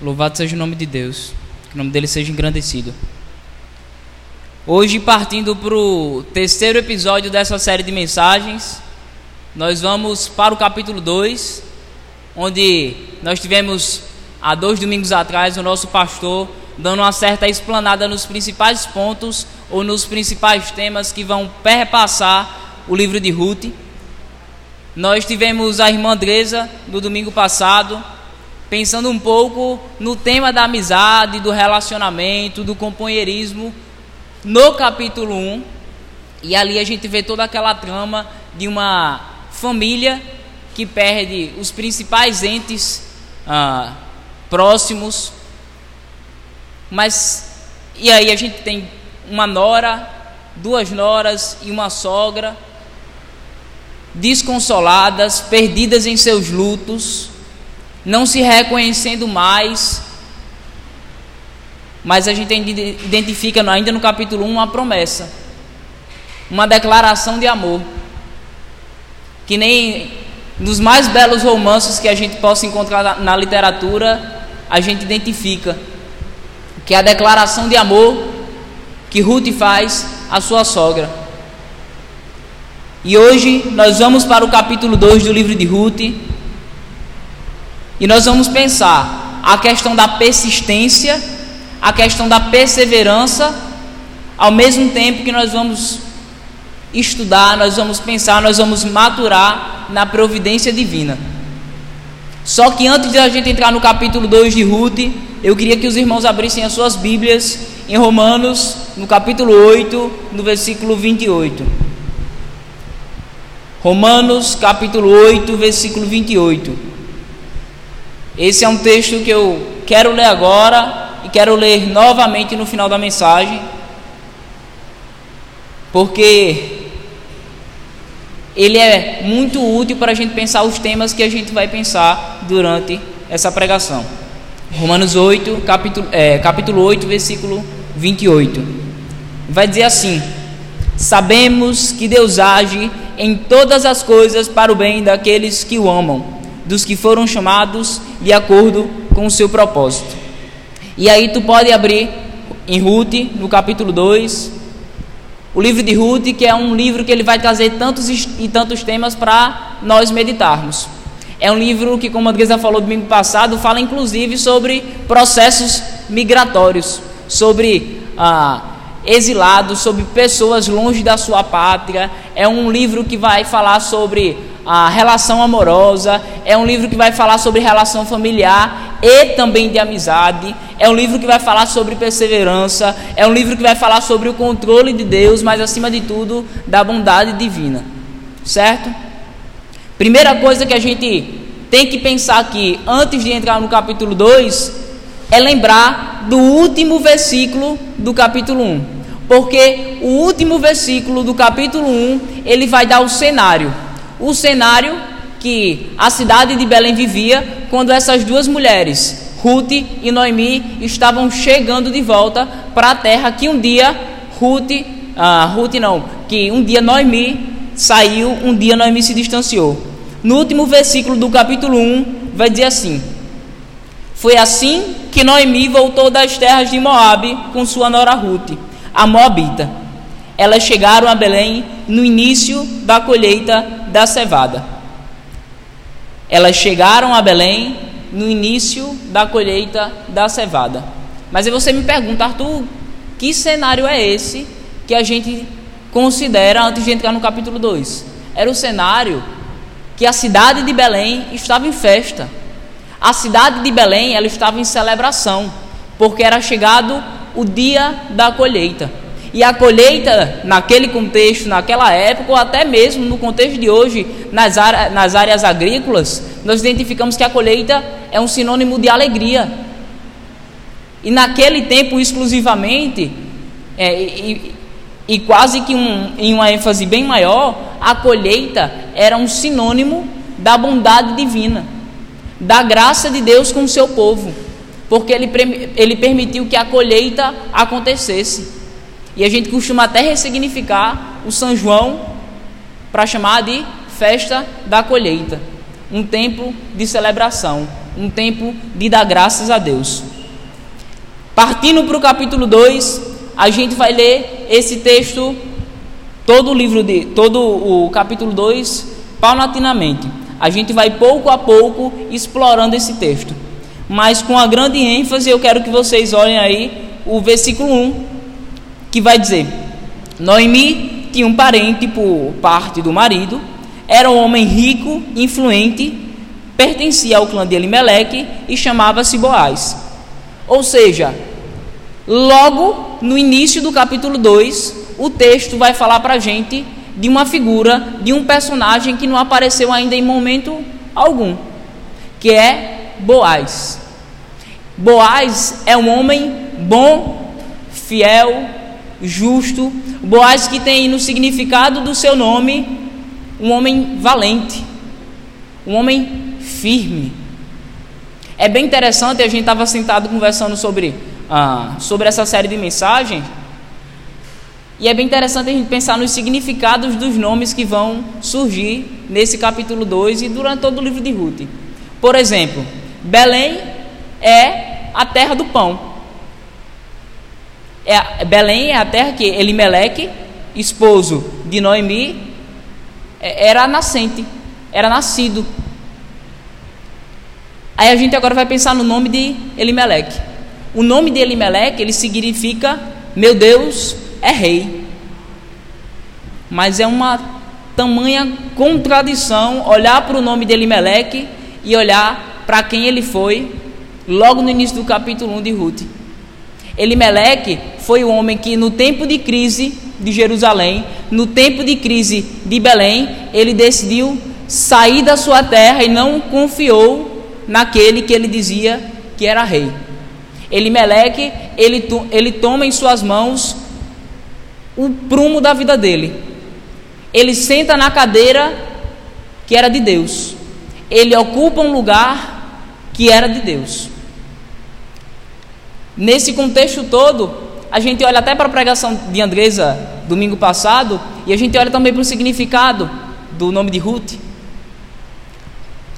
Louvado seja o nome de Deus, que o nome dele seja engrandecido. Hoje, partindo para o terceiro episódio dessa série de mensagens, nós vamos para o capítulo 2, onde nós tivemos há dois domingos atrás o nosso pastor dando uma certa explanada nos principais pontos ou nos principais temas que vão perpassar o livro de Ruth. Nós tivemos a irmã Andresa no domingo passado pensando um pouco no tema da amizade, do relacionamento, do companheirismo, no capítulo 1. E ali a gente vê toda aquela trama de uma família que perde os principais entes ah, próximos. Mas, e aí a gente tem uma nora, duas noras e uma sogra, desconsoladas, perdidas em seus lutos não se reconhecendo mais. Mas a gente identifica ainda no capítulo 1 uma promessa, uma declaração de amor, que nem nos mais belos romances que a gente possa encontrar na literatura, a gente identifica que é a declaração de amor que Ruth faz à sua sogra. E hoje nós vamos para o capítulo 2 do livro de Ruth, e nós vamos pensar a questão da persistência, a questão da perseverança, ao mesmo tempo que nós vamos estudar, nós vamos pensar, nós vamos maturar na providência divina. Só que antes de a gente entrar no capítulo 2 de Ruth, eu queria que os irmãos abrissem as suas Bíblias em Romanos, no capítulo 8, no versículo 28. Romanos, capítulo 8, versículo 28. Esse é um texto que eu quero ler agora e quero ler novamente no final da mensagem, porque ele é muito útil para a gente pensar os temas que a gente vai pensar durante essa pregação. Romanos 8, capítulo, é, capítulo 8, versículo 28. Vai dizer assim: Sabemos que Deus age em todas as coisas para o bem daqueles que o amam dos que foram chamados de acordo com o seu propósito. E aí tu pode abrir em Ruth, no capítulo 2, o livro de Ruth, que é um livro que ele vai trazer tantos e tantos temas para nós meditarmos. É um livro que, como a Andresa falou domingo passado, fala inclusive sobre processos migratórios, sobre ah, exilados, sobre pessoas longe da sua pátria. É um livro que vai falar sobre a relação amorosa, é um livro que vai falar sobre relação familiar e também de amizade, é um livro que vai falar sobre perseverança, é um livro que vai falar sobre o controle de Deus, mas acima de tudo, da bondade divina. Certo? Primeira coisa que a gente tem que pensar aqui, antes de entrar no capítulo 2, é lembrar do último versículo do capítulo 1. Porque o último versículo do capítulo 1, ele vai dar o cenário o cenário que a cidade de Belém vivia quando essas duas mulheres, Ruth e Noemi, estavam chegando de volta para a terra que um dia Ruth, ah, Ruth não, que um dia Noemi saiu, um dia Noemi se distanciou. No último versículo do capítulo 1 vai dizer assim: Foi assim que Noemi voltou das terras de Moabe com sua nora Ruth, a Moabita. Elas chegaram a Belém no início da colheita da cevada. Elas chegaram a Belém no início da colheita da cevada. Mas aí você me pergunta, Arthur, que cenário é esse que a gente considera antes de entrar no capítulo 2? Era o cenário que a cidade de Belém estava em festa. A cidade de Belém ela estava em celebração, porque era chegado o dia da colheita. E a colheita, naquele contexto, naquela época, ou até mesmo no contexto de hoje, nas, áreas, nas áreas agrícolas, nós identificamos que a colheita é um sinônimo de alegria. E naquele tempo, exclusivamente, é, e, e, quase que um, em uma ênfase bem maior, a colheita era um sinônimo da bondade divina, da graça de Deus com o seu povo, porque ele, ele permitiu que a colheita acontecesse. E a gente costuma até ressignificar o São João para chamar de festa da colheita, um tempo de celebração, um tempo de dar graças a Deus. Partindo para o capítulo 2, a gente vai ler esse texto, todo o livro de, todo o capítulo 2, paulatinamente. A gente vai pouco a pouco explorando esse texto. Mas com a grande ênfase, eu quero que vocês olhem aí o versículo 1, que vai dizer: Noemi tinha um parente por parte do marido, era um homem rico, influente, pertencia ao clã de Elimeleque e chamava-se Boaz. Ou seja, logo no início do capítulo 2, o texto vai falar para a gente de uma figura, de um personagem que não apareceu ainda em momento algum, que é Boaz. Boaz é um homem bom, fiel, justo. Boaz que tem no significado do seu nome um homem valente, um homem firme. É bem interessante, a gente estava sentado conversando sobre, ah, sobre essa série de mensagens. E é bem interessante a gente pensar nos significados dos nomes que vão surgir nesse capítulo 2 e durante todo o livro de Ruth. Por exemplo, Belém é a terra do pão. É, Belém é a terra que Elimeleque, esposo de Noemi, é, era nascente, era nascido. Aí a gente agora vai pensar no nome de Elimeleque. O nome de Elimeleque, ele significa, meu Deus é rei. Mas é uma tamanha contradição olhar para o nome de Elimeleque e olhar para quem ele foi, logo no início do capítulo 1 de Ruth. Elimeleque foi o homem que, no tempo de crise de Jerusalém, no tempo de crise de Belém, ele decidiu sair da sua terra e não confiou naquele que ele dizia que era rei. Elimeleque, ele, ele toma em suas mãos o prumo da vida dele. Ele senta na cadeira que era de Deus. Ele ocupa um lugar que era de Deus. Nesse contexto todo, a gente olha até para a pregação de Andresa domingo passado e a gente olha também para o significado do nome de Ruth.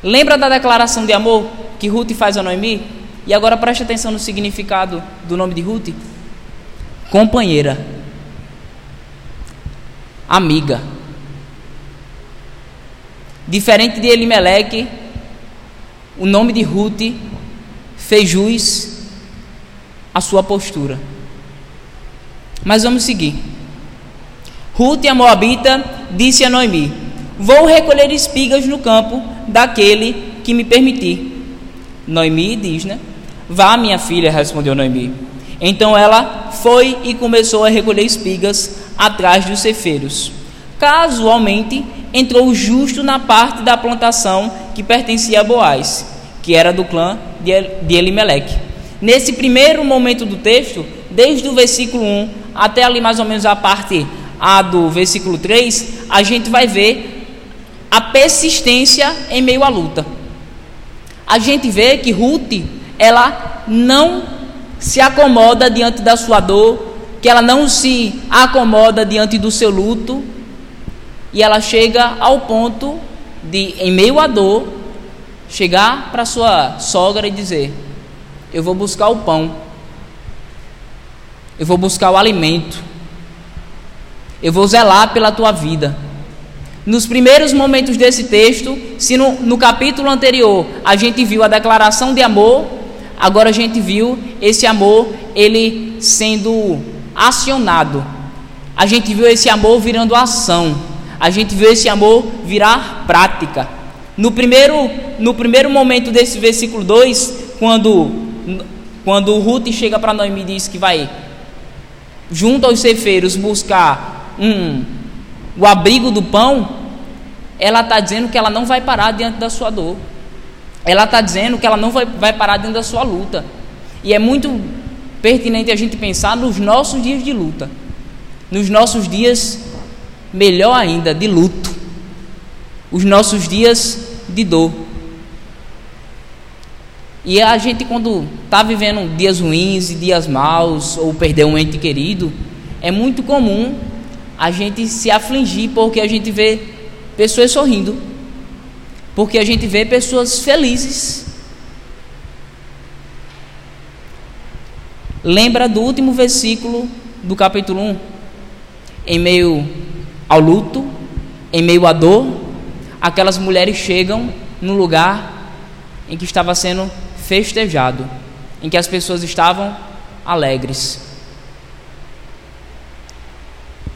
Lembra da declaração de amor que Ruth faz a Noemi? E agora preste atenção no significado do nome de Ruth: companheira, amiga. Diferente de Elimeleque, o nome de Ruth fez jus a sua postura. Mas vamos seguir. Ruth, a Moabita, disse a Noemi: Vou recolher espigas no campo daquele que me permitir. Noemi diz, né? Vá, minha filha, respondeu Noemi. Então ela foi e começou a recolher espigas atrás dos cefeiros. Casualmente, entrou justo na parte da plantação que pertencia a Boaz, que era do clã de Elimeleque. Nesse primeiro momento do texto, desde o versículo 1 até ali mais ou menos a parte A do versículo 3, a gente vai ver a persistência em meio à luta. A gente vê que Ruth, ela não se acomoda diante da sua dor, que ela não se acomoda diante do seu luto, e ela chega ao ponto de, em meio à dor, chegar para sua sogra e dizer: eu vou buscar o pão, eu vou buscar o alimento, eu vou zelar pela tua vida. Nos primeiros momentos desse texto, se no, no capítulo anterior a gente viu a declaração de amor, agora a gente viu esse amor ele sendo acionado. A gente viu esse amor virando ação. A gente viu esse amor virar prática. No primeiro, no primeiro momento desse versículo 2, quando quando Ruth chega para Noemi e diz que vai junto aos cefeiros buscar um, o abrigo do pão, ela está dizendo que ela não vai parar diante da sua dor. Ela está dizendo que ela não vai, vai parar diante da sua luta. E é muito pertinente a gente pensar nos nossos dias de luta, nos nossos dias, melhor ainda, de luto, os nossos dias de dor. E a gente, quando está vivendo dias ruins e dias maus, ou perder um ente querido, é muito comum a gente se afligir porque a gente vê pessoas sorrindo, porque a gente vê pessoas felizes. Lembra do último versículo do capítulo 1? Em meio ao luto, em meio à dor, aquelas mulheres chegam no lugar em que estava sendo festejado, em que as pessoas estavam alegres.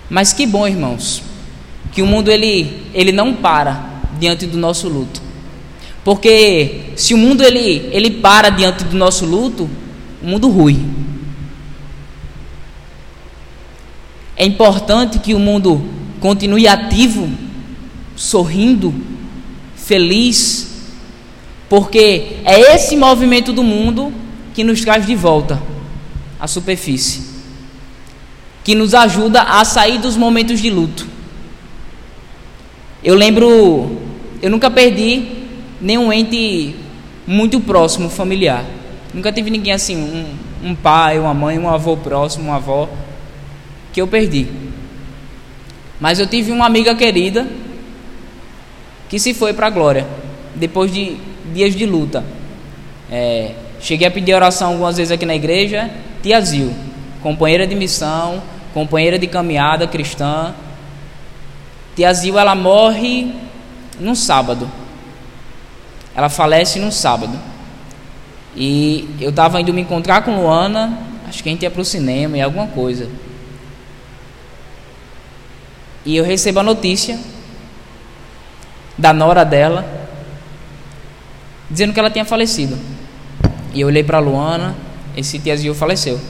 Mas que bom, irmãos, que o mundo ele, ele não para diante do nosso luto. Porque se o mundo ele, ele para diante do nosso luto, o mundo rui. É importante que o mundo continue ativo, sorrindo, feliz, porque é esse movimento do mundo que nos traz de volta à superfície, que nos ajuda a sair dos momentos de luto. Eu lembro, eu nunca perdi nenhum ente muito próximo, familiar. Nunca tive ninguém assim, um, um pai, uma mãe, um avô próximo, uma avó, que eu perdi. Mas eu tive uma amiga querida que se foi para a glória, depois de dias de luta. É, cheguei a pedir oração algumas vezes aqui na igreja. Tia Zil, companheira de missão, companheira de caminhada cristã. Tia Zil, ela morre num sábado. Ela falece num sábado. E eu estava indo me encontrar com Luana, acho que a gente ia para o cinema e alguma coisa. E eu recebo a notícia da nora dela, dizendo que ela tinha falecido. E eu olhei para Luana, esse tiazinho faleceu.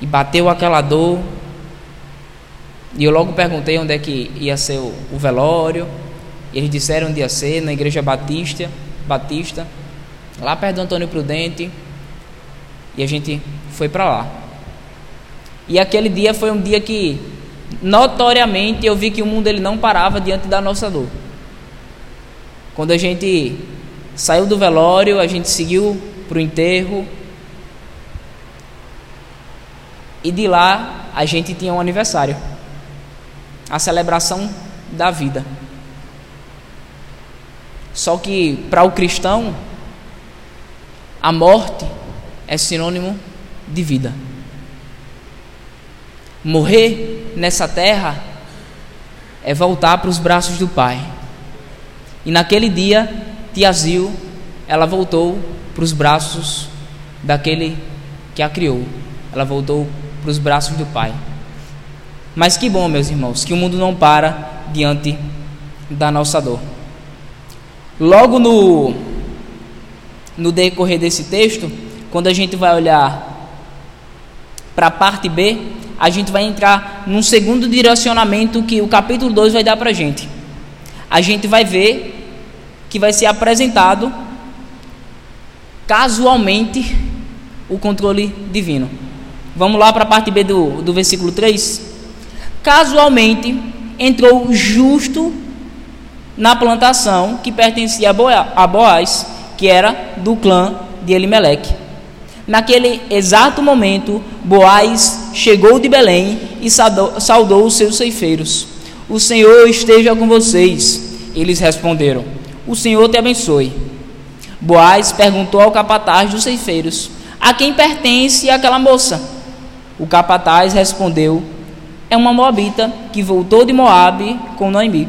E bateu aquela dor. E eu logo perguntei onde é que ia ser o, o velório. E eles disseram onde ia ser, na igreja Batista, Batista, lá perto do Antônio Prudente. E a gente foi para lá. E aquele dia foi um dia que notoriamente eu vi que o mundo ele não parava diante da nossa dor. Quando a gente saiu do velório, a gente seguiu para o enterro. E de lá a gente tinha um aniversário a celebração da vida. Só que para o cristão, a morte é sinônimo de vida. Morrer nessa terra é voltar para os braços do Pai. E naquele dia, Tiazil, ela voltou para os braços daquele que a criou. Ela voltou para os braços do Pai. Mas que bom, meus irmãos, que o mundo não para diante da nossa dor. Logo no, no decorrer desse texto, quando a gente vai olhar para a parte B, a gente vai entrar num segundo direcionamento que o capítulo 2 vai dar para a gente. A gente vai ver que vai ser apresentado casualmente o controle divino. Vamos lá para a parte B do, do versículo 3. Casualmente entrou justo na plantação que pertencia a Boaz, que era do clã de Elimeleque. Naquele exato momento, Boaz chegou de Belém e saudou os seus ceifeiros. O Senhor esteja com vocês. Eles responderam: O Senhor te abençoe. Boaz perguntou ao capataz dos ceifeiros: A quem pertence aquela moça? O capataz respondeu: É uma moabita que voltou de Moabe com Noemi.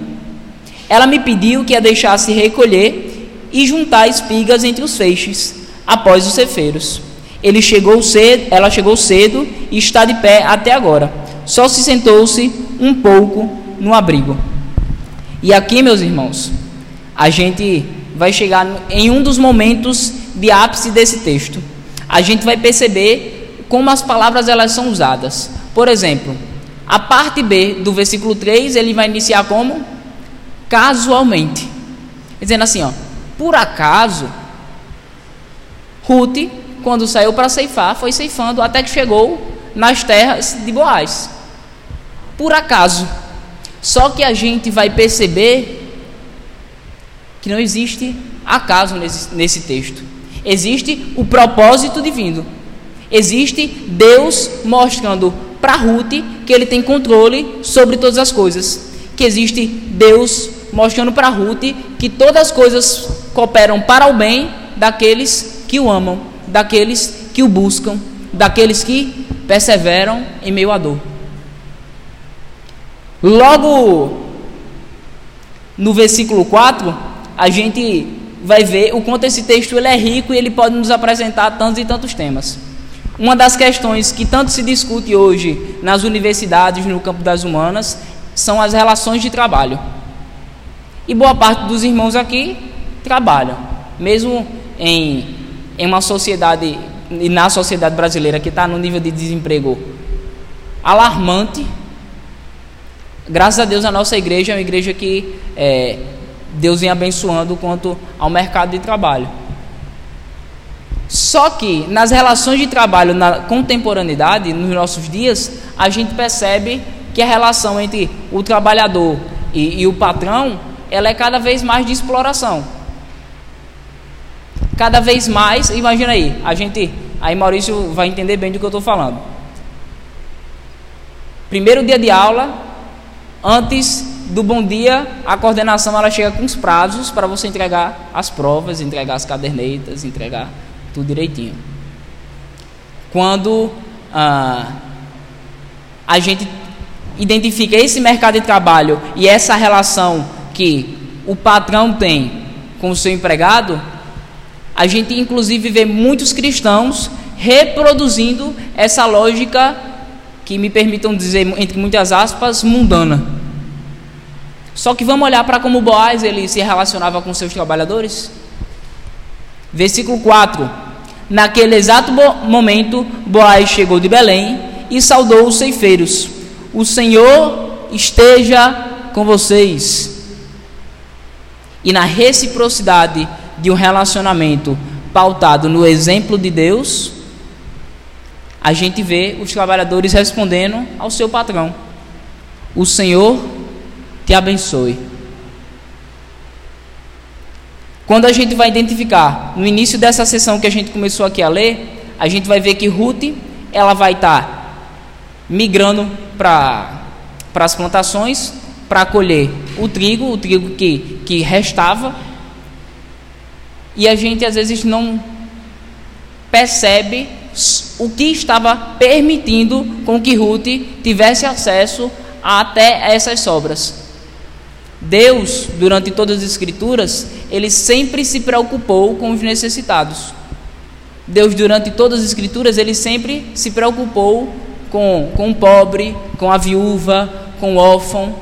Ela me pediu que a deixasse recolher e juntar espigas entre os feixes, após os cefeiros. Ele chegou cedo, ela chegou cedo e está de pé até agora. Só se sentou-se um pouco no abrigo. E aqui, meus irmãos, a gente vai chegar em um dos momentos de ápice desse texto. A gente vai perceber como as palavras elas são usadas. Por exemplo, a parte B do versículo 3, ele vai iniciar como casualmente. Dizendo assim, ó, por acaso, Ruth, quando saiu para ceifar, foi ceifando até que chegou nas terras de Boaz. Por acaso. Só que a gente vai perceber que não existe acaso nesse, nesse texto. Existe o propósito divino. Existe Deus mostrando para Ruth que ele tem controle sobre todas as coisas. Que existe Deus mostrando para Ruth que todas as coisas cooperam para o bem daqueles que o amam, daqueles que o buscam, daqueles que perseveram em meio à dor. Logo no versículo 4, a gente vai ver o quanto esse texto ele é rico e ele pode nos apresentar tantos e tantos temas. Uma das questões que tanto se discute hoje nas universidades, no campo das humanas, são as relações de trabalho. E boa parte dos irmãos aqui trabalham, mesmo em, em uma sociedade, e na sociedade brasileira que está no nível de desemprego alarmante. Graças a Deus, a nossa igreja é uma igreja que é, Deus vem abençoando quanto ao mercado de trabalho. Só que nas relações de trabalho na contemporaneidade, nos nossos dias, a gente percebe que a relação entre o trabalhador e, e o patrão ela é cada vez mais de exploração. Cada vez mais, imagina aí, a gente, aí Maurício vai entender bem do que eu estou falando. Primeiro dia de aula, antes do bom dia, a coordenação ela chega com os prazos para você entregar as provas, entregar as cadernetas, entregar tudo direitinho. Quando ah, a gente identifica esse mercado de trabalho e essa relação que o patrão tem com o seu empregado, a gente inclusive vê muitos cristãos reproduzindo essa lógica que me permitam dizer entre muitas aspas mundana. Só que vamos olhar para como Boaz ele se relacionava com seus trabalhadores. Versículo 4. Naquele exato momento, Boaz chegou de Belém e saudou os ceifeiros. O Senhor esteja com vocês e na reciprocidade de um relacionamento pautado no exemplo de Deus, a gente vê os trabalhadores respondendo ao seu patrão: O Senhor te abençoe. Quando a gente vai identificar, no início dessa sessão que a gente começou aqui a ler, a gente vai ver que Ruth, ela vai estar tá migrando para as plantações, para colher o trigo, o trigo que, que restava, e a gente às vezes não percebe o que estava permitindo com que Ruth tivesse acesso até essas sobras. Deus, durante todas as escrituras, ele sempre se preocupou com os necessitados. Deus, durante todas as escrituras, ele sempre se preocupou com, com o pobre, com a viúva, com o órfão.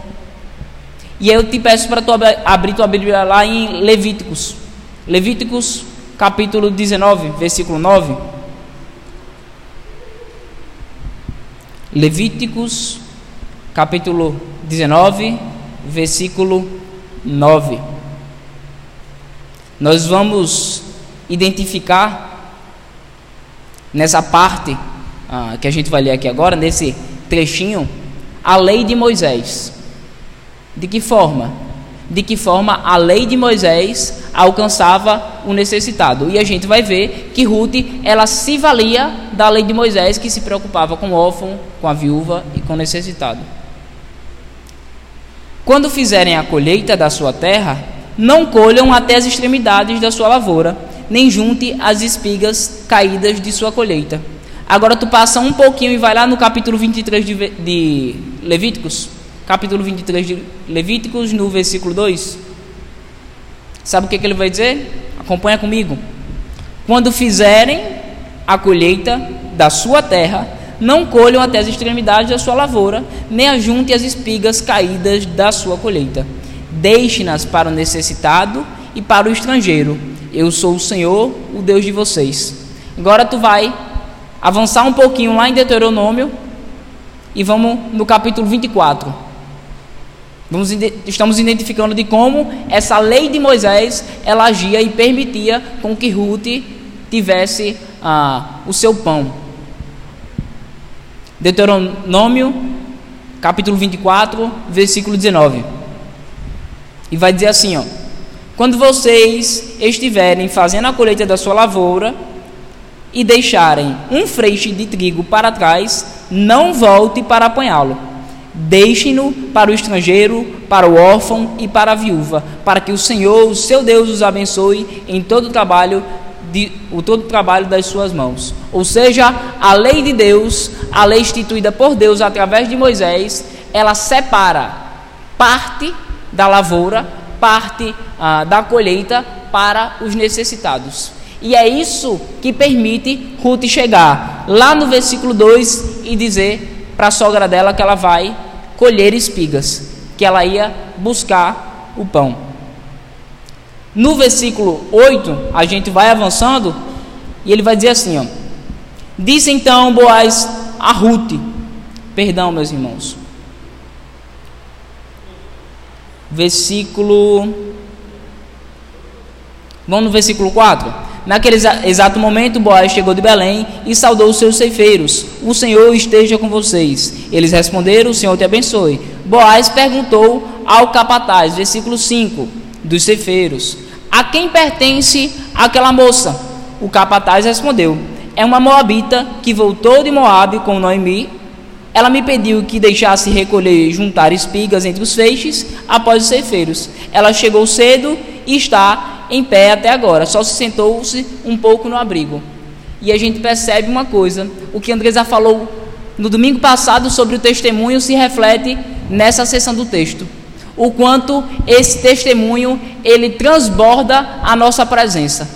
E eu te peço para tu abrir tua Bíblia lá em Levíticos. Levíticos capítulo 19, versículo 9. Levíticos capítulo 19, versículo 9. Nós vamos identificar nessa parte ah, que a gente vai ler aqui agora, nesse trechinho, a lei de Moisés. De que forma? De que forma a lei de Moisés alcançava o necessitado. E a gente vai ver que Ruth, ela se valia da lei de Moisés, que se preocupava com o órfão, com a viúva e com o necessitado. Quando fizerem a colheita da sua terra, não colham até as extremidades da sua lavoura, nem junte as espigas caídas de sua colheita. Agora tu passa um pouquinho e vai lá no capítulo 23 de, de Levíticos capítulo 23 de Levíticos, no versículo 2. Sabe o que, que ele vai dizer? Acompanha comigo. Quando fizerem a colheita da sua terra, não colham até as extremidades da sua lavoura, nem ajunte as espigas caídas da sua colheita. Deixe-nas para o necessitado e para o estrangeiro. Eu sou o Senhor, o Deus de vocês. Agora tu vai avançar um pouquinho lá em Deuteronômio e vamos no capítulo 24. Vamos, estamos identificando de como essa lei de Moisés ela agia e permitia com que Ruth tivesse ah, o seu pão. Deuteronômio, capítulo 24, versículo 19. E vai dizer assim: ó, Quando vocês estiverem fazendo a colheita da sua lavoura e deixarem um freixe de trigo para trás, não volte para apanhá-lo Deixem-no para o estrangeiro, para o órfão e para a viúva, para que o Senhor, o seu Deus, os abençoe em todo o trabalho de, o todo o trabalho das suas mãos. Ou seja, a lei de Deus, a lei instituída por Deus através de Moisés, ela separa parte da lavoura, parte ah, da colheita para os necessitados. E é isso que permite Ruth chegar lá no versículo 2 e dizer para a sogra dela que ela vai colher espigas, que ela ia buscar o pão. No versículo 8, a gente vai avançando e ele vai dizer assim: ó, Disse então Boaz a Ruth, perdão, meus irmãos, versículo. Vamos no versículo 4. Naquele exato momento, Boaz chegou de Belém e saudou os seus ceifeiros: O Senhor esteja com vocês. Eles responderam: O Senhor te abençoe. Boaz perguntou ao capataz, versículo 5, dos ceifeiros: A quem pertence aquela moça? O capataz respondeu: É uma moabita que voltou de Moabe com Noemi. Ela me pediu que deixasse recolher e juntar espigas entre os feixes após os ceifeiros. Ela chegou cedo e está em pé até agora, só se sentou-se um pouco no abrigo. E a gente percebe uma coisa: o que Andresa falou no domingo passado sobre o testemunho se reflete nessa seção do texto. O quanto esse testemunho ele transborda a nossa presença.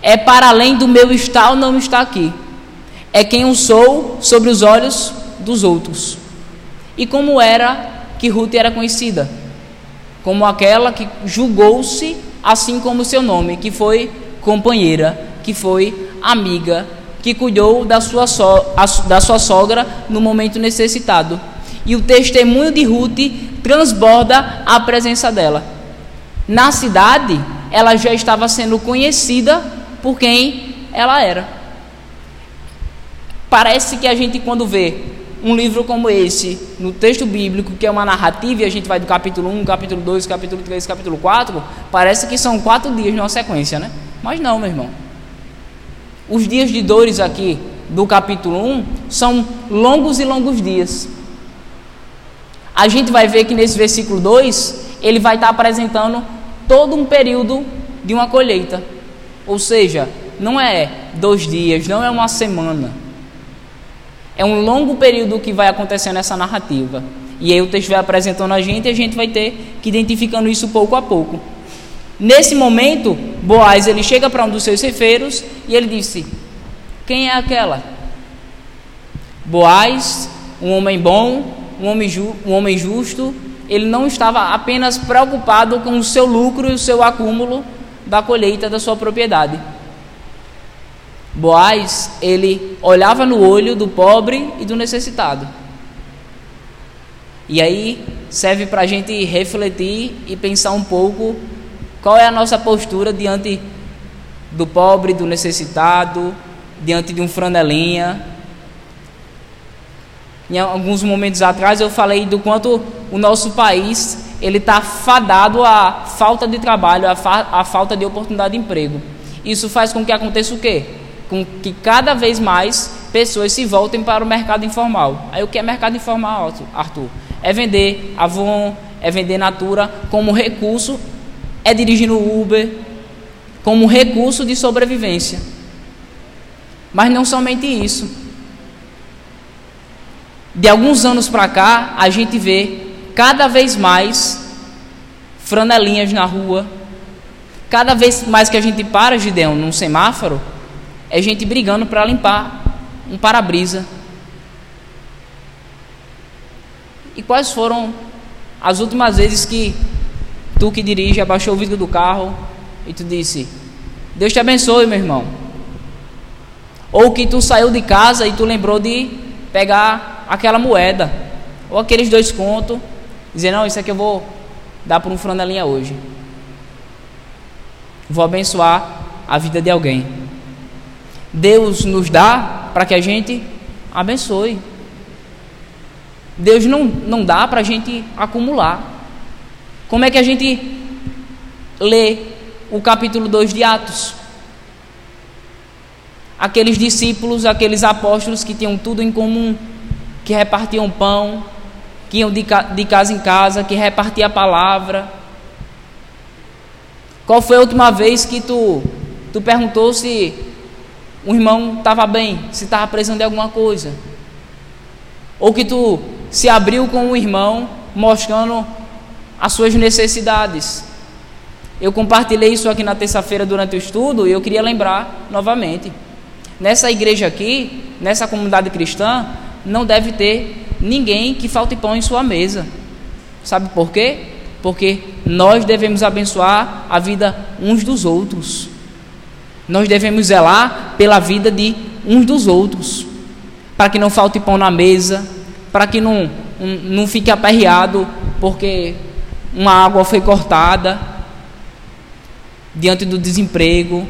É para além do meu estar ou não estar aqui. É quem eu sou sobre os olhos dos outros. E como era que Ruth era conhecida? Como aquela que julgou-se assim como seu nome, que foi companheira, que foi amiga, que cuidou da sua, so, da sua sogra no momento necessitado. E o testemunho de Ruth transborda a presença dela. Na cidade, ela já estava sendo conhecida por quem ela era. Parece que a gente, quando vê um livro como esse, no texto bíblico, que é uma narrativa, e a gente vai do capítulo 1, capítulo 2, capítulo 3, capítulo 4, parece que são quatro dias numa sequência, né? Mas não, meu irmão. Os dias de dores aqui do capítulo 1 são longos e longos dias. A gente vai ver que nesse versículo 2, ele vai estar apresentando todo um período de uma colheita. Ou seja, não é dois dias, não é uma semana é um longo período que vai acontecendo nessa narrativa. E aí o texto vai apresentando a gente e a gente vai ter que identificando isso pouco a pouco. Nesse momento, Boaz ele chega para um dos seus cefeiros e ele disse: Quem é aquela? Boaz, um homem bom, um homem, ju um homem justo, ele não estava apenas preocupado com o seu lucro e o seu acúmulo da colheita da sua propriedade Boaz, ele olhava no olho do pobre e do necessitado. E aí serve para a gente refletir e pensar um pouco qual é a nossa postura diante do pobre, do necessitado, diante de um franelinha. Em alguns momentos atrás eu falei do quanto o nosso país ele está fadado à falta de trabalho, à, fa à falta de oportunidade de emprego. Isso faz com que aconteça o quê? com que cada vez mais pessoas se voltem para o mercado informal. Aí o que é mercado informal, Arthur? É vender Avon, é vender Natura como recurso, é dirigir no Uber como recurso de sobrevivência. Mas não somente isso. De alguns anos para cá, a gente vê cada vez mais franelinhas na rua. Cada vez mais que a gente para, Gideão, num semáforo, é gente brigando para limpar um para-brisa. E quais foram as últimas vezes que tu que dirige abaixou o vidro do carro e tu disse: Deus te abençoe, meu irmão. Ou que tu saiu de casa e tu lembrou de pegar aquela moeda, ou aqueles dois contos, dizer: Não, isso aqui eu vou dar para um franelinha hoje. Vou abençoar a vida de alguém. Deus nos dá para que a gente abençoe. Deus não, não dá para a gente acumular. Como é que a gente lê o capítulo 2 de Atos? Aqueles discípulos, aqueles apóstolos que tinham tudo em comum, que repartiam pão, que iam de, de casa em casa, que repartiam a palavra. Qual foi a última vez que tu, tu perguntou se o irmão estava bem, se estava precisando de alguma coisa. Ou que tu se abriu com o irmão mostrando as suas necessidades. Eu compartilhei isso aqui na terça-feira durante o estudo e eu queria lembrar novamente. Nessa igreja aqui, nessa comunidade cristã, não deve ter ninguém que falte pão em sua mesa. Sabe por quê? Porque nós devemos abençoar a vida uns dos outros. Nós devemos zelar pela vida de uns dos outros, para que não falte pão na mesa, para que não, não fique aperreado porque uma água foi cortada diante do desemprego.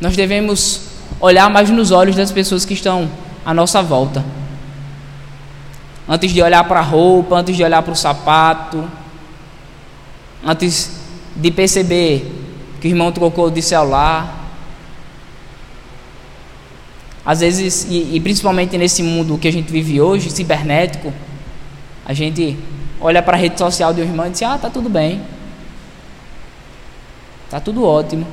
Nós devemos olhar mais nos olhos das pessoas que estão à nossa volta. Antes de olhar para a roupa, antes de olhar para o sapato, antes de perceber que o irmão trocou de celular. Às vezes, e, e principalmente nesse mundo que a gente vive hoje, cibernético, a gente olha para a rede social de um irmão e diz: Ah, tá tudo bem, tá tudo ótimo.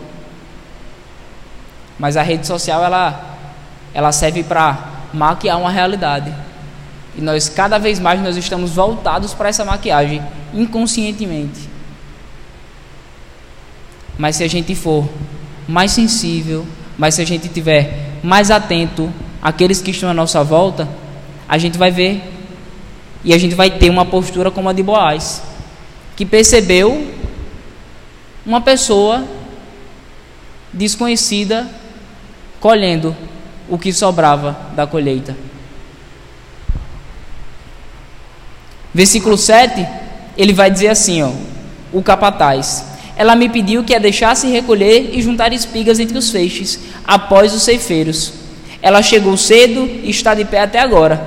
Mas a rede social ela, ela serve para maquiar uma realidade. E nós cada vez mais nós estamos voltados para essa maquiagem inconscientemente. Mas se a gente for mais sensível, mas se a gente tiver mais atento àqueles que estão à nossa volta, a gente vai ver e a gente vai ter uma postura como a de Boaz, que percebeu uma pessoa desconhecida colhendo o que sobrava da colheita. Versículo 7, ele vai dizer assim, ó, o capataz: ela me pediu que a deixasse recolher e juntar espigas entre os feixes, após os ceifeiros. Ela chegou cedo e está de pé até agora.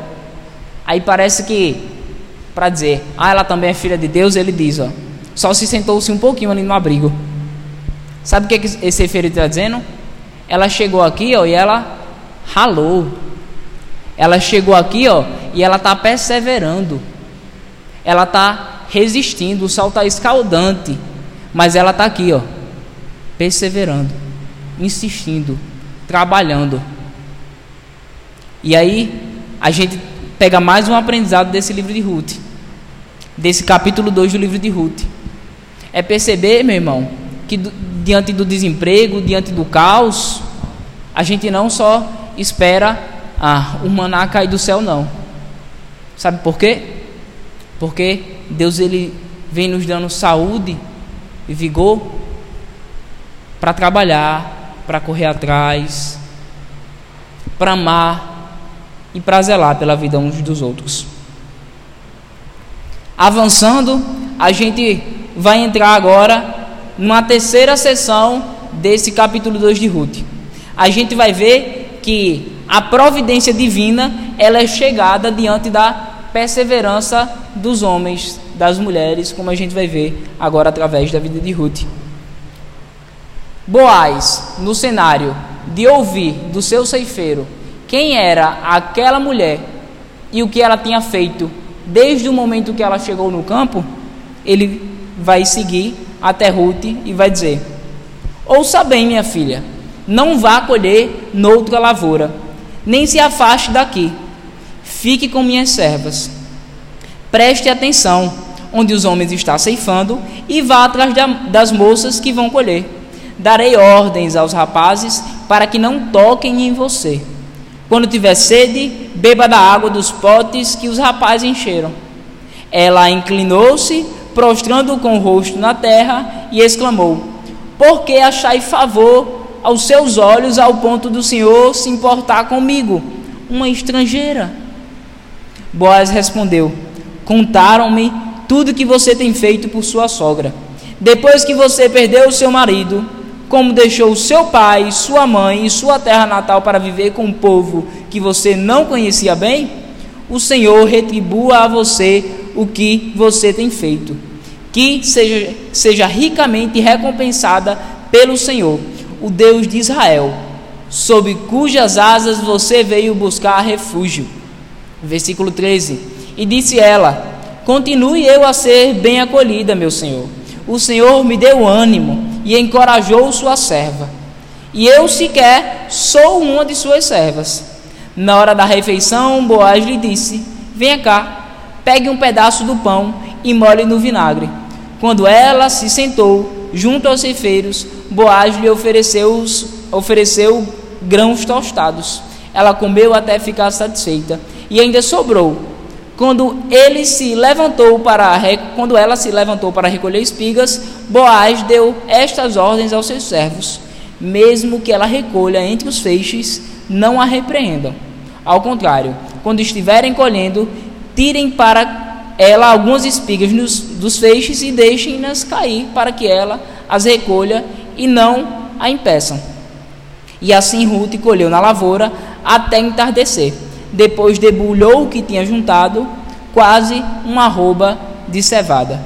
Aí parece que, para dizer, ah, ela também é filha de Deus, ele diz, ó, só se sentou-se um pouquinho ali no abrigo. Sabe o que, esse ceifeiro está dizendo? Ela chegou aqui, ó, e ela ralou. Ela chegou aqui, ó, e ela está perseverando. Ela está resistindo, o sol está escaldante. Mas ela está aqui, ó, perseverando, insistindo, trabalhando. E aí a gente pega mais um aprendizado desse livro de Ruth, desse capítulo 2 do livro de Ruth. É perceber, meu irmão, que do, diante do desemprego, diante do caos, a gente não só espera ah, o maná cair do céu, não. Sabe por quê? Porque Deus ele vem nos dando saúde e vigor para trabalhar, para correr atrás, para amar e para zelar pela vida uns dos outros. Avançando, a gente vai entrar agora numa terceira sessão desse capítulo 2 de Ruth. A gente vai ver que a providência divina ela é chegada diante da perseverança dos homens das mulheres, como a gente vai ver agora através da vida de Ruth. Boaz, no cenário de ouvir do seu ceifeiro quem era aquela mulher e o que ela tinha feito desde o momento que ela chegou no campo, ele vai seguir até Ruth e vai dizer: Ouça bem, minha filha, não vá colher noutra lavoura, nem se afaste daqui, fique com minhas servas. Preste atenção onde os homens estão ceifando, e vá atrás das moças que vão colher. Darei ordens aos rapazes para que não toquem em você. Quando tiver sede, beba da água dos potes que os rapazes encheram. Ela inclinou-se, prostrando com o rosto na terra, e exclamou: Por que achai favor aos seus olhos ao ponto do Senhor se importar comigo, uma estrangeira? Boaz respondeu: Contaram-me tudo que você tem feito por sua sogra. Depois que você perdeu o seu marido, como deixou seu pai, sua mãe e sua terra natal para viver com um povo que você não conhecia bem, o Senhor retribua a você o que você tem feito. Que seja, seja ricamente recompensada pelo Senhor, o Deus de Israel, sob cujas asas você veio buscar refúgio. Versículo 13: E disse ela: Continue eu a ser bem acolhida, meu Senhor. O Senhor me deu ânimo e encorajou sua serva. E eu sequer sou uma de suas servas. Na hora da refeição, Boaz lhe disse: Venha cá, pegue um pedaço do pão e molhe no vinagre. Quando ela se sentou junto aos ceifeiros, Boaz lhe ofereceu, ofereceu grãos tostados. Ela comeu até ficar satisfeita e ainda sobrou. Quando ele se levantou para quando ela se levantou para recolher espigas, Boaz deu estas ordens aos seus servos: mesmo que ela recolha entre os feixes, não a repreendam. Ao contrário, quando estiverem colhendo, tirem para ela algumas espigas nos, dos feixes e deixem-nas cair para que ela as recolha e não a impeçam. E assim Ruth colheu na lavoura até entardecer. Depois debulhou o que tinha juntado, quase uma arroba de cevada.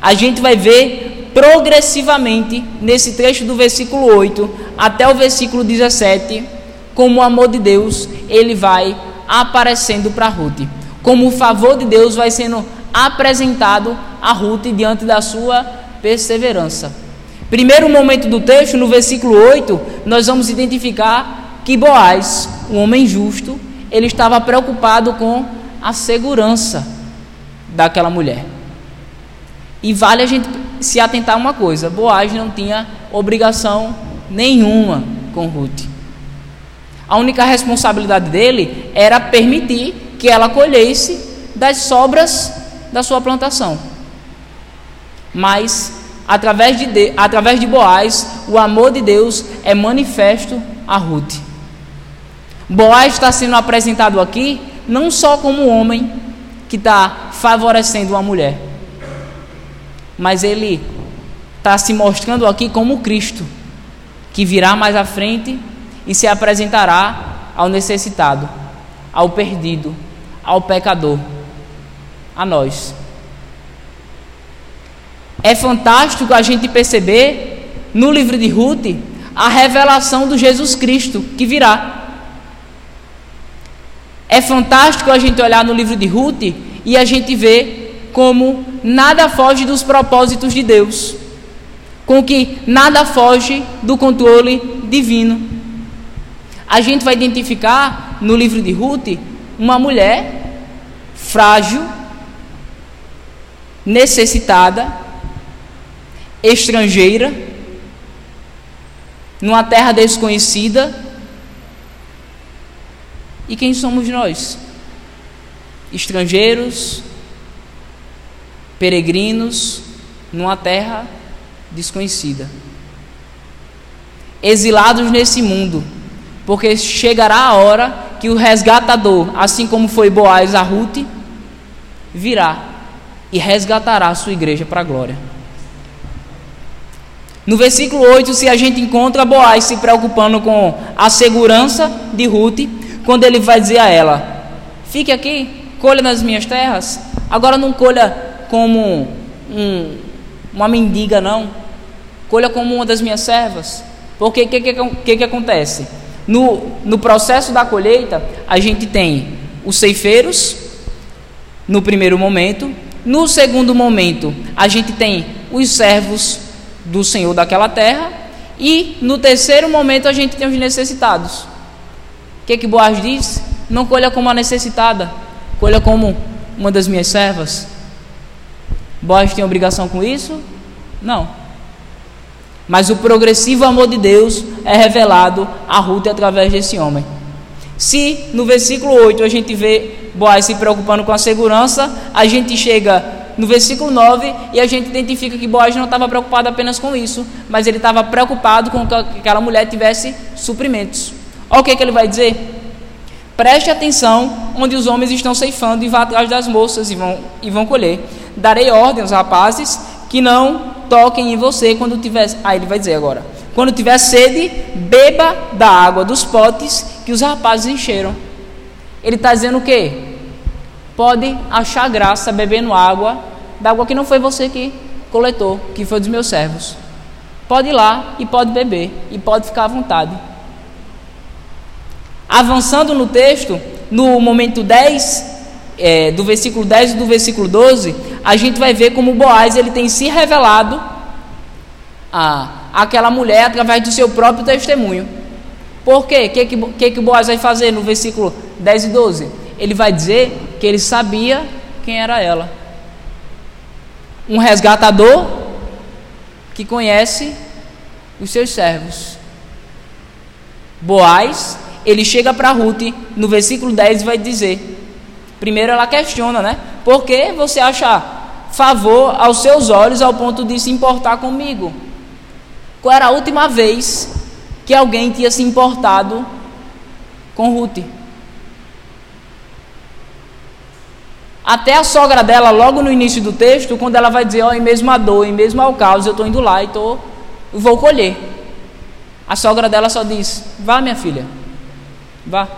A gente vai ver progressivamente nesse trecho do versículo 8 até o versículo 17 como o amor de Deus ele vai aparecendo para Ruth, como o favor de Deus vai sendo apresentado a Ruth diante da sua perseverança. Primeiro momento do texto, no versículo 8, nós vamos identificar que Boaz, um homem justo, ele estava preocupado com a segurança daquela mulher. E vale a gente se atentar a uma coisa: Boaz não tinha obrigação nenhuma com Ruth. A única responsabilidade dele era permitir que ela colhesse das sobras da sua plantação. Mas através de, de, através de Boaz, o amor de Deus é manifesto a Ruth. Boaz está sendo apresentado aqui não só como um homem que está favorecendo uma mulher, mas ele está se mostrando aqui como Cristo, que virá mais à frente e se apresentará ao necessitado, ao perdido, ao pecador, a nós. É fantástico a gente perceber no livro de Ruth a revelação do Jesus Cristo que virá. É fantástico a gente olhar no livro de Ruth e a gente ver como nada foge dos propósitos de Deus, com que nada foge do controle divino. A gente vai identificar no livro de Ruth uma mulher frágil, necessitada, estrangeira, numa terra desconhecida. E quem somos nós? Estrangeiros, peregrinos, numa terra desconhecida. Exilados nesse mundo, porque chegará a hora que o resgatador, assim como foi Boaz a Ruth, virá e resgatará a sua igreja para a glória. No versículo 8, se a gente encontra Boaz se preocupando com a segurança de Ruth, quando ele vai dizer a ela: Fique aqui, colha nas minhas terras. Agora não colha como um, uma mendiga, não. Colha como uma das minhas servas. Porque o que, que, que, que acontece? No, no processo da colheita, a gente tem os ceifeiros, no primeiro momento. No segundo momento, a gente tem os servos do Senhor daquela terra. E no terceiro momento a gente tem os necessitados. O que, que Boaz diz? Não colha como a necessitada, colha como uma das minhas servas. Boaz tem obrigação com isso? Não. Mas o progressivo amor de Deus é revelado a Ruth através desse homem. Se no versículo 8 a gente vê Boaz se preocupando com a segurança, a gente chega no versículo 9 e a gente identifica que Boaz não estava preocupado apenas com isso, mas ele estava preocupado com que aquela mulher tivesse suprimentos. Olha o que, que ele vai dizer. Preste atenção onde os homens estão ceifando e vá atrás das moças e vão, e vão colher. Darei ordem aos rapazes que não toquem em você quando tiver. Ah, ele vai dizer agora. Quando tiver sede, beba da água dos potes que os rapazes encheram. Ele está dizendo o quê? pode achar graça bebendo água da água que não foi você que coletou, que foi dos meus servos. Pode ir lá e pode beber e pode ficar à vontade. Avançando no texto, no momento 10, é, do versículo 10 e do versículo 12, a gente vai ver como Boaz ele tem se revelado a, aquela mulher através do seu próprio testemunho. Por quê? O que, que, que, que Boaz vai fazer no versículo 10 e 12? Ele vai dizer que ele sabia quem era ela. Um resgatador que conhece os seus servos. Boaz, ele chega para Ruth no versículo 10 e vai dizer: primeiro ela questiona, né? Por que você acha favor aos seus olhos ao ponto de se importar comigo? Qual era a última vez que alguém tinha se importado com Ruth? Até a sogra dela, logo no início do texto, quando ela vai dizer, ó, oh, em mesmo a dor, em mesmo ao caos, eu estou indo lá e tô, vou colher. A sogra dela só diz, vá minha filha, vá.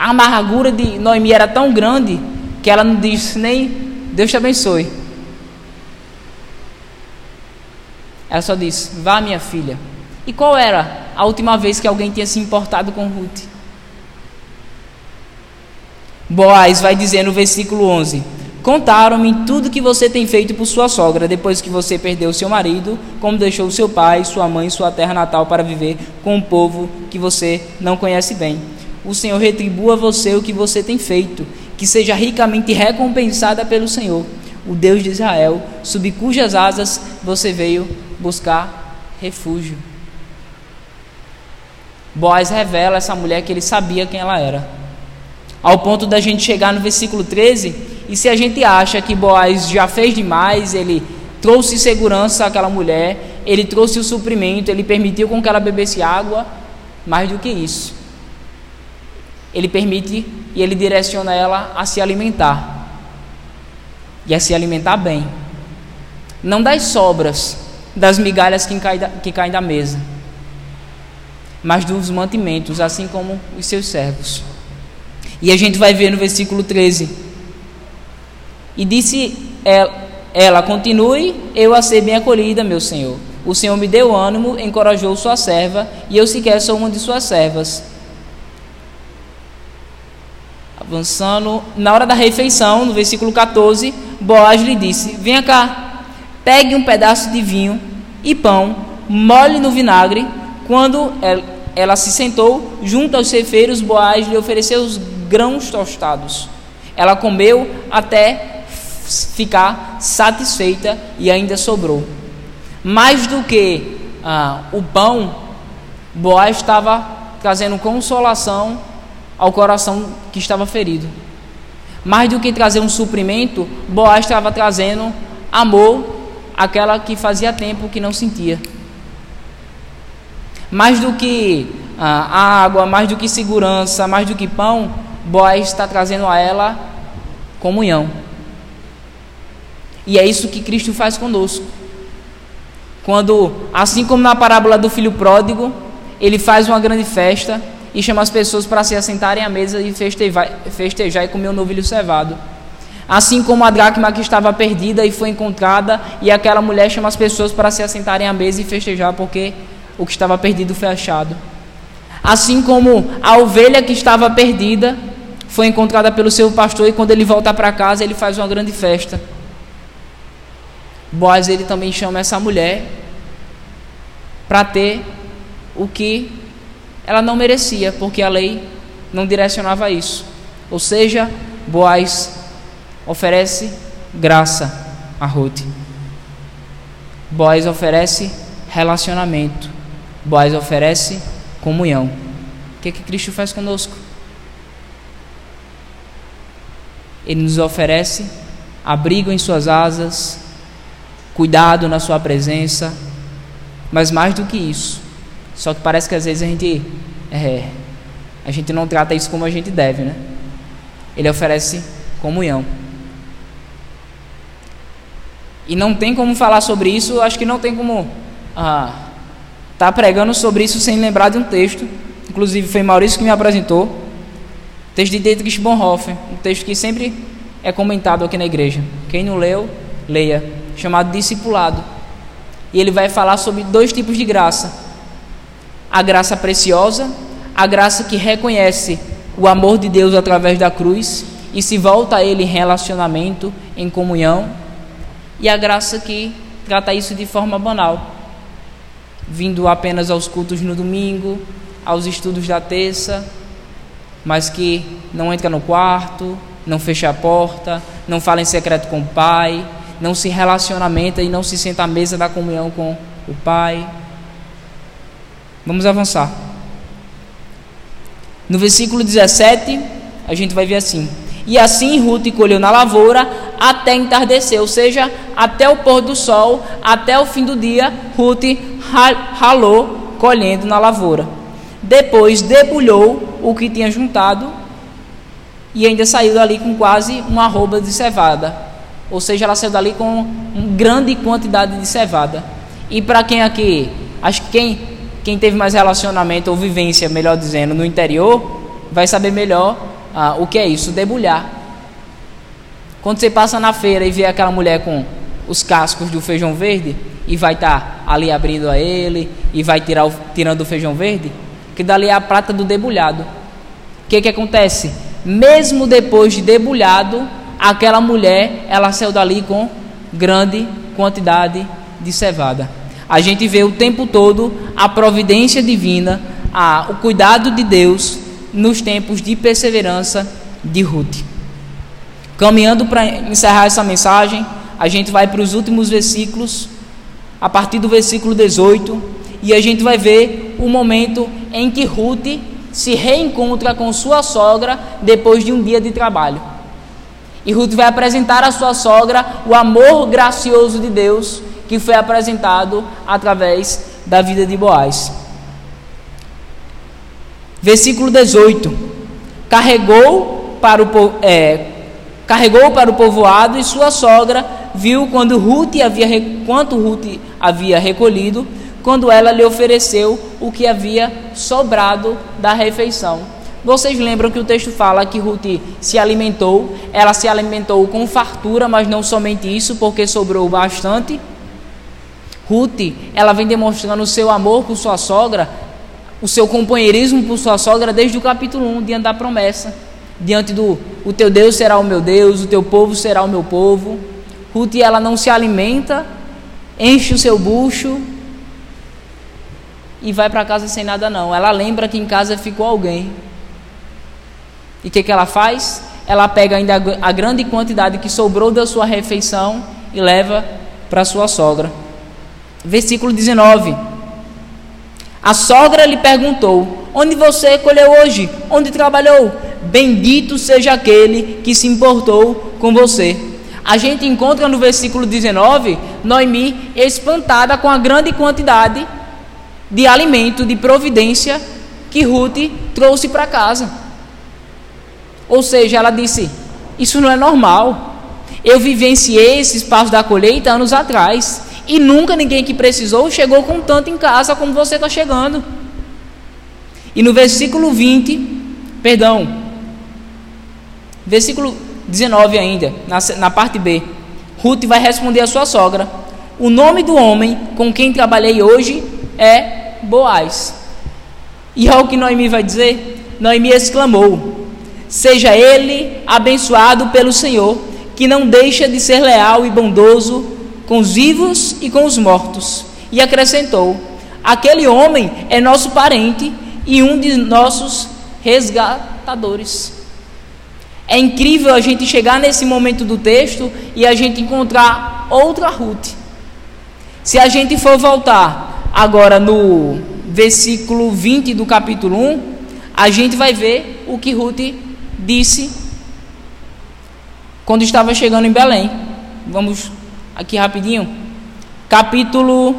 A amargura de Noemi era tão grande que ela não disse nem Deus te abençoe. Ela só disse, vá minha filha. E qual era a última vez que alguém tinha se importado com Ruth? Boaz vai dizer no versículo 11: Contaram-me tudo que você tem feito por sua sogra, depois que você perdeu seu marido, como deixou seu pai, sua mãe sua terra natal para viver com um povo que você não conhece bem. O Senhor retribua a você o que você tem feito, que seja ricamente recompensada pelo Senhor, o Deus de Israel, sob cujas asas você veio buscar refúgio. Boaz revela essa mulher que ele sabia quem ela era ao ponto da gente chegar no versículo 13, e se a gente acha que Boaz já fez demais, ele trouxe segurança àquela mulher, ele trouxe o suprimento, ele permitiu com que ela bebesse água, mais do que isso. Ele permite e ele direciona ela a se alimentar. E a se alimentar bem. Não das sobras, das migalhas que caem da, que caem da mesa, mas dos mantimentos, assim como os seus servos. E a gente vai ver no versículo 13. E disse ela, ela continue, eu a ser bem acolhida, meu Senhor. O Senhor me deu ânimo, encorajou sua serva, e eu sequer sou uma de suas servas. Avançando, na hora da refeição, no versículo 14, Boaz lhe disse: Venha cá, pegue um pedaço de vinho e pão, molhe no vinagre. Quando ela, se sentou junto aos cefeiros, Boaz lhe ofereceu os grãos tostados. Ela comeu até ficar satisfeita e ainda sobrou. Mais do que ah, o pão, Boaz estava trazendo consolação ao coração que estava ferido. Mais do que trazer um suprimento, Boaz estava trazendo amor àquela que fazia tempo que não sentia. Mais do que ah, água, mais do que segurança, mais do que pão, Boaz está trazendo a ela comunhão. E é isso que Cristo faz conosco. Quando, assim como na parábola do filho pródigo, ele faz uma grande festa e chama as pessoas para se assentarem à mesa e festejar, festejar e comer o um novilho cevado. Assim como a dracma que estava perdida e foi encontrada, e aquela mulher chama as pessoas para se assentarem à mesa e festejar porque o que estava perdido foi achado. Assim como a ovelha que estava perdida foi encontrada pelo seu pastor e quando ele volta para casa ele faz uma grande festa. Boaz ele também chama essa mulher para ter o que ela não merecia, porque a lei não direcionava isso. Ou seja, Boaz oferece graça a Ruth. Boaz oferece relacionamento. Boaz oferece comunhão. O que, é que Cristo faz conosco? Ele nos oferece abrigo em Suas asas, cuidado na Sua presença, mas mais do que isso, só que parece que às vezes a gente é, a gente não trata isso como a gente deve, né? Ele oferece comunhão. E não tem como falar sobre isso, acho que não tem como ah, tá pregando sobre isso sem lembrar de um texto. Inclusive foi Maurício que me apresentou Texto de Dietrich Bonhoeffer, um texto que sempre é comentado aqui na igreja. Quem não leu, leia. Chamado Discipulado. E ele vai falar sobre dois tipos de graça: a graça preciosa, a graça que reconhece o amor de Deus através da cruz e se volta a Ele em relacionamento, em comunhão, e a graça que trata isso de forma banal, vindo apenas aos cultos no domingo, aos estudos da terça, mas que não entra no quarto, não fecha a porta, não fala em secreto com o pai, não se relacionamenta e não se senta à mesa da comunhão com o pai. Vamos avançar. No versículo 17, a gente vai ver assim: E assim Ruth colheu na lavoura até entardecer, ou seja, até o pôr do sol, até o fim do dia, Ruth ralou colhendo na lavoura. Depois debulhou o que tinha juntado e ainda saiu dali com quase uma arroba de cevada. Ou seja, ela saiu dali com uma grande quantidade de cevada. E para quem aqui, acho que quem, quem teve mais relacionamento ou vivência, melhor dizendo, no interior, vai saber melhor ah, o que é isso, debulhar. Quando você passa na feira e vê aquela mulher com os cascos do feijão verde e vai estar tá ali abrindo a ele e vai tirar o, tirando o feijão verde, que dali é a prata do debulhado. O que que acontece? Mesmo depois de debulhado, aquela mulher, ela saiu dali com grande quantidade de cevada. A gente vê o tempo todo a providência divina, a, o cuidado de Deus nos tempos de perseverança de Ruth. Caminhando para encerrar essa mensagem, a gente vai para os últimos versículos, a partir do versículo 18, e a gente vai ver o momento em que Ruth se reencontra com sua sogra depois de um dia de trabalho. E Ruth vai apresentar à sua sogra o amor gracioso de Deus que foi apresentado através da vida de Boaz. Versículo 18: Carregou para o, é, carregou para o povoado e sua sogra viu quando Ruth havia, quanto Ruth havia recolhido quando ela lhe ofereceu o que havia sobrado da refeição. Vocês lembram que o texto fala que Ruth se alimentou, ela se alimentou com fartura, mas não somente isso, porque sobrou bastante. Ruth, ela vem demonstrando o seu amor por sua sogra, o seu companheirismo por sua sogra desde o capítulo 1, diante da promessa. Diante do o teu Deus será o meu Deus, o teu povo será o meu povo. Ruth, ela não se alimenta, enche o seu bucho, e vai para casa sem nada não. Ela lembra que em casa ficou alguém. E o que, que ela faz? Ela pega ainda a grande quantidade que sobrou da sua refeição e leva para sua sogra. Versículo 19. A sogra lhe perguntou: Onde você colheu hoje? Onde trabalhou? Bendito seja aquele que se importou com você. A gente encontra no versículo 19 Noemi espantada com a grande quantidade de alimento, de providência que Ruth trouxe para casa. Ou seja, ela disse: Isso não é normal. Eu vivenciei esse espaço da colheita anos atrás. E nunca ninguém que precisou chegou com tanto em casa como você está chegando. E no versículo 20, perdão, versículo 19 ainda, na, na parte B, Ruth vai responder à sua sogra: O nome do homem com quem trabalhei hoje é Boaz. E olha o que Noemi vai dizer: Noemi exclamou: Seja ele abençoado pelo Senhor, que não deixa de ser leal e bondoso com os vivos e com os mortos. E acrescentou: Aquele homem é nosso parente e um de nossos resgatadores. É incrível a gente chegar nesse momento do texto e a gente encontrar outra Ruth. Se a gente for voltar Agora, no versículo 20 do capítulo 1, a gente vai ver o que Ruth disse quando estava chegando em Belém. Vamos aqui rapidinho. Capítulo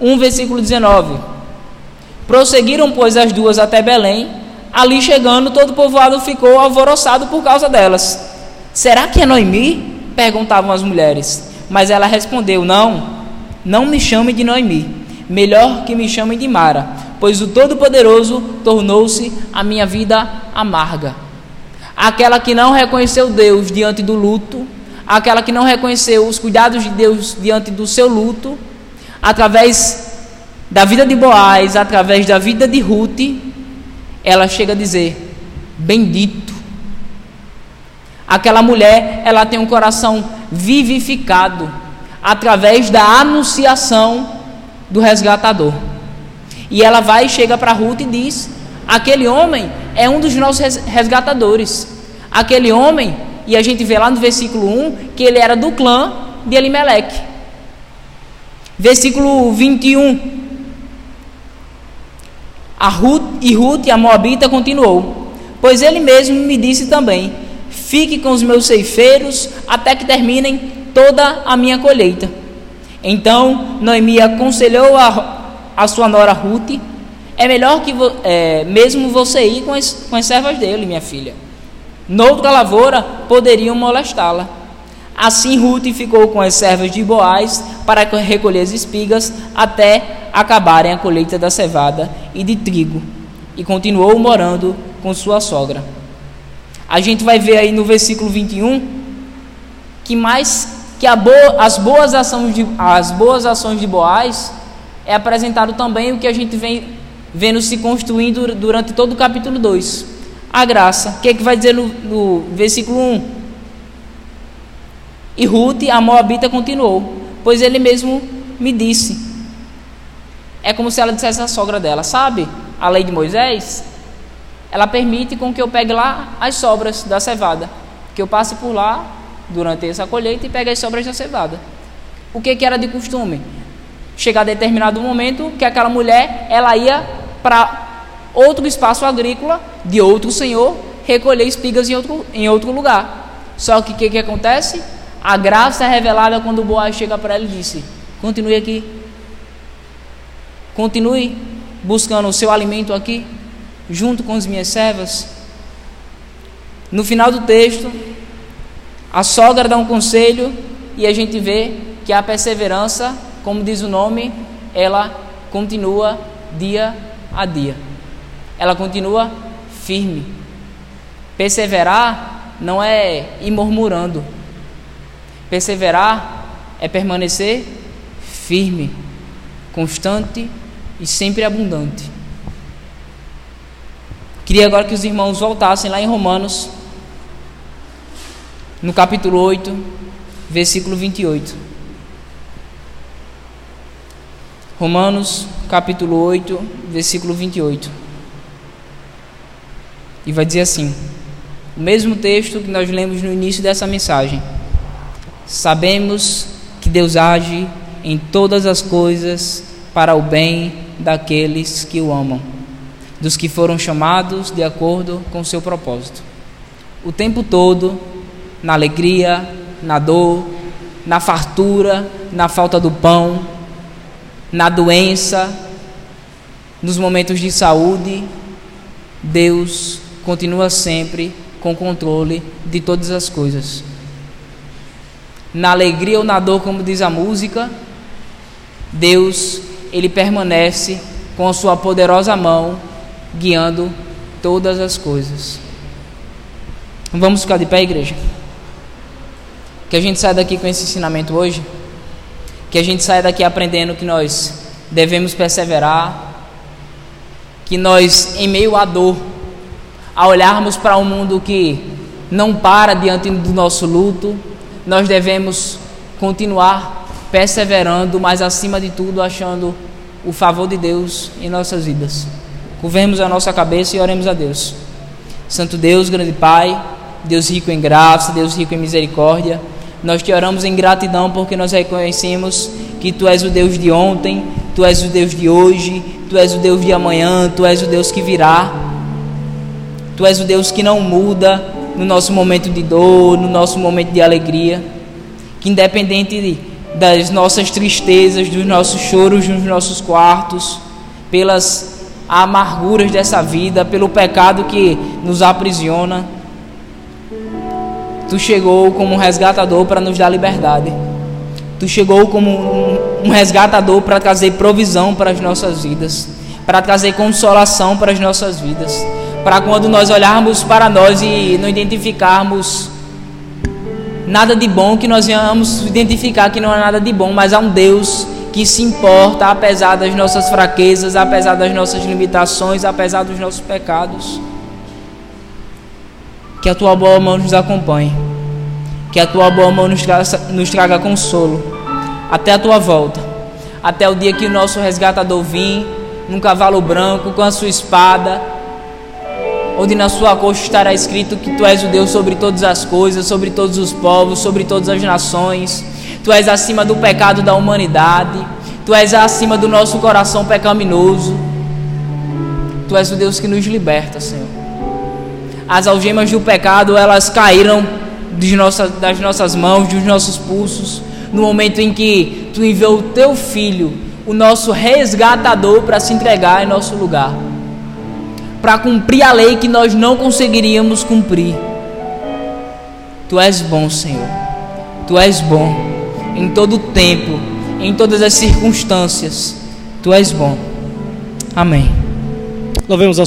1, versículo 19. Prosseguiram, pois, as duas até Belém. Ali chegando, todo o povoado ficou alvoroçado por causa delas. Será que é Noemi? perguntavam as mulheres. Mas ela respondeu: Não, não me chame de Noemi melhor que me chamem de Mara, pois o Todo-Poderoso tornou-se a minha vida amarga. Aquela que não reconheceu Deus diante do luto, aquela que não reconheceu os cuidados de Deus diante do seu luto, através da vida de Boaz, através da vida de Ruth, ela chega a dizer: Bendito. Aquela mulher, ela tem um coração vivificado através da anunciação do resgatador. E ela vai e chega para Ruth e diz: aquele homem é um dos nossos resgatadores. Aquele homem, e a gente vê lá no versículo 1 que ele era do clã de Elimeleque. Versículo 21. A Ruth, e Ruth, a Moabita, continuou: Pois ele mesmo me disse também: Fique com os meus ceifeiros até que terminem toda a minha colheita. Então Noemi aconselhou a, a sua nora Ruth: É melhor que é, mesmo você ir com as, com as servas dele, minha filha. Noutra lavoura poderiam molestá-la. Assim Ruth ficou com as servas de Boaz para recolher as espigas até acabarem a colheita da cevada e de trigo, e continuou morando com sua sogra. A gente vai ver aí no versículo 21 que mais que as, boas ações de, as boas ações de Boaz é apresentado também o que a gente vem vendo se construindo durante todo o capítulo 2. A graça. O que, é que vai dizer no, no versículo 1? E Ruth, a Moabita, continuou: Pois ele mesmo me disse. É como se ela dissesse à sogra dela: Sabe a lei de Moisés? Ela permite com que eu pegue lá as sobras da cevada. Que eu passe por lá durante essa colheita e pegue as sobras da cevada. O que, que era de costume? Chegar a determinado momento que aquela mulher ela ia para outro espaço agrícola de outro senhor recolher espigas em outro, em outro lugar. Só que o que, que acontece? A graça é revelada quando Boaz chega para ela e disse: Continue aqui. Continue buscando o seu alimento aqui, junto com as minhas servas. No final do texto, a sogra dá um conselho e a gente vê que a perseverança, como diz o nome, ela continua dia a dia. Ela continua firme. Perseverar não é ir murmurando Perseverar é permanecer firme, constante e sempre abundante. Queria agora que os irmãos voltassem lá em Romanos, no capítulo 8, versículo 28. Romanos, capítulo 8, versículo 28. E vai dizer assim: o mesmo texto que nós lemos no início dessa mensagem. Sabemos que Deus age em todas as coisas para o bem daqueles que o amam, dos que foram chamados de acordo com seu propósito. O tempo todo, na alegria, na dor, na fartura, na falta do pão, na doença, nos momentos de saúde, Deus continua sempre com controle de todas as coisas na alegria ou na dor, como diz a música, Deus, ele permanece com a sua poderosa mão guiando todas as coisas. Vamos ficar de pé, igreja? Que a gente saia daqui com esse ensinamento hoje. Que a gente saia daqui aprendendo que nós devemos perseverar. Que nós, em meio à dor, a olharmos para um mundo que não para diante do nosso luto, nós devemos continuar perseverando, mas acima de tudo achando o favor de Deus em nossas vidas. Curvemos a nossa cabeça e oremos a Deus. Santo Deus, grande Pai, Deus rico em graça, Deus rico em misericórdia, nós te oramos em gratidão porque nós reconhecemos que Tu és o Deus de ontem, Tu és o Deus de hoje, Tu és o Deus de amanhã, Tu és o Deus que virá, Tu és o Deus que não muda, no nosso momento de dor, no nosso momento de alegria, que independente das nossas tristezas, dos nossos choros nos nossos quartos, pelas amarguras dessa vida, pelo pecado que nos aprisiona, Tu chegou como um resgatador para nos dar liberdade. Tu chegou como um, um resgatador para trazer provisão para as nossas vidas, para trazer consolação para as nossas vidas para quando nós olharmos para nós e não identificarmos nada de bom, que nós venhamos identificar que não é nada de bom, mas há um Deus que se importa apesar das nossas fraquezas, apesar das nossas limitações, apesar dos nossos pecados. Que a tua boa mão nos acompanhe, que a tua boa mão nos traga, nos traga consolo, até a tua volta, até o dia que o nosso resgatador vir num cavalo branco com a sua espada, onde na sua coxa estará escrito que tu és o Deus sobre todas as coisas, sobre todos os povos, sobre todas as nações. Tu és acima do pecado da humanidade. Tu és acima do nosso coração pecaminoso. Tu és o Deus que nos liberta, Senhor. As algemas do pecado, elas caíram das nossas mãos, dos nossos pulsos, no momento em que tu enviou o teu filho, o nosso resgatador, para se entregar em nosso lugar para cumprir a lei que nós não conseguiríamos cumprir. Tu és bom, Senhor. Tu és bom em todo o tempo, em todas as circunstâncias. Tu és bom. Amém. Louvemos ao Senhor.